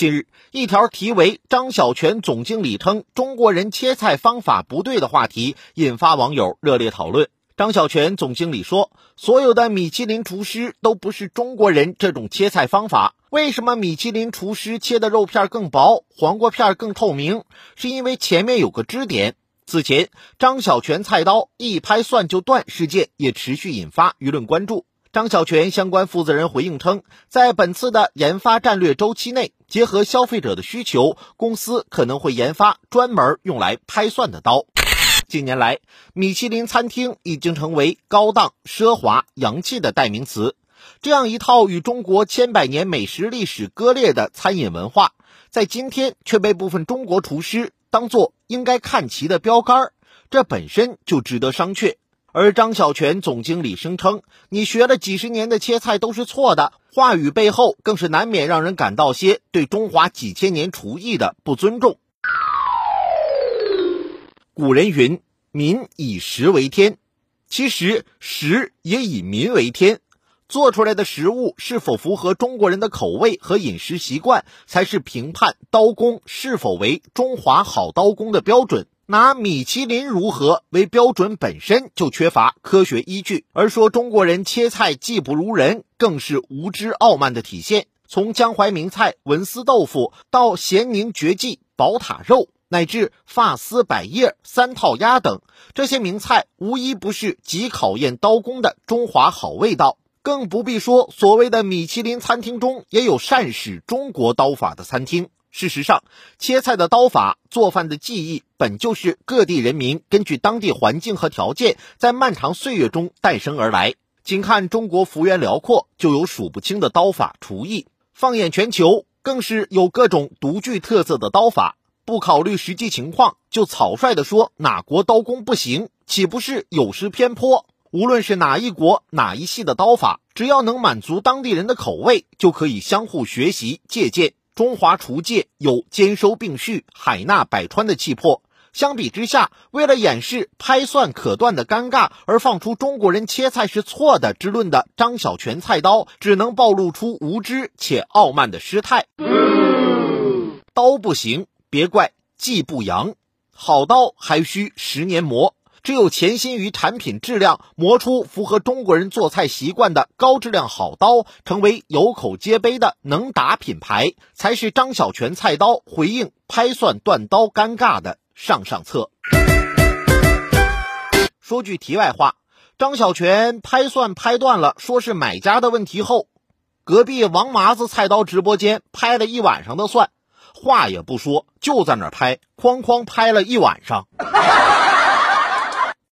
近日，一条题为“张小泉总经理称中国人切菜方法不对”的话题引发网友热烈讨论。张小泉总经理说：“所有的米其林厨师都不是中国人这种切菜方法。为什么米其林厨师切的肉片更薄，黄瓜片更透明？是因为前面有个支点。”此前，张小泉菜刀一拍蒜就断事件也持续引发舆论关注。张小泉相关负责人回应称，在本次的研发战略周期内，结合消费者的需求，公司可能会研发专门用来拍蒜的刀。近年来，米其林餐厅已经成为高档、奢华、洋气的代名词。这样一套与中国千百年美食历史割裂的餐饮文化，在今天却被部分中国厨师当作应该看齐的标杆，这本身就值得商榷。而张小泉总经理声称：“你学了几十年的切菜都是错的。”话语背后更是难免让人感到些对中华几千年厨艺的不尊重。古人云：“民以食为天”，其实食也以民为天。做出来的食物是否符合中国人的口味和饮食习惯，才是评判刀工是否为中华好刀工的标准。拿米其林如何为标准本身就缺乏科学依据，而说中国人切菜技不如人，更是无知傲慢的体现。从江淮名菜文思豆腐到咸宁绝技宝塔肉。乃至发丝百叶、三套鸭等这些名菜，无一不是极考验刀工的中华好味道。更不必说所谓的米其林餐厅中也有善使中国刀法的餐厅。事实上，切菜的刀法、做饭的技艺，本就是各地人民根据当地环境和条件，在漫长岁月中诞生而来。仅看中国幅员辽阔，就有数不清的刀法厨艺；放眼全球，更是有各种独具特色的刀法。不考虑实际情况就草率地说哪国刀工不行，岂不是有失偏颇？无论是哪一国哪一系的刀法，只要能满足当地人的口味，就可以相互学习借鉴。中华厨界有兼收并蓄、海纳百川的气魄。相比之下，为了掩饰拍蒜可断的尴尬而放出中国人切菜是错的之论的张小泉菜刀，只能暴露出无知且傲慢的失态。刀不行。别怪技不扬，好刀还需十年磨。只有潜心于产品质量，磨出符合中国人做菜习惯的高质量好刀，成为有口皆碑的能打品牌，才是张小泉菜刀回应拍蒜断刀尴尬的上上策。说句题外话，张小泉拍蒜拍断了，说是买家的问题后，隔壁王麻子菜刀直播间拍了一晚上的蒜。话也不说，就在那拍，哐哐拍了一晚上。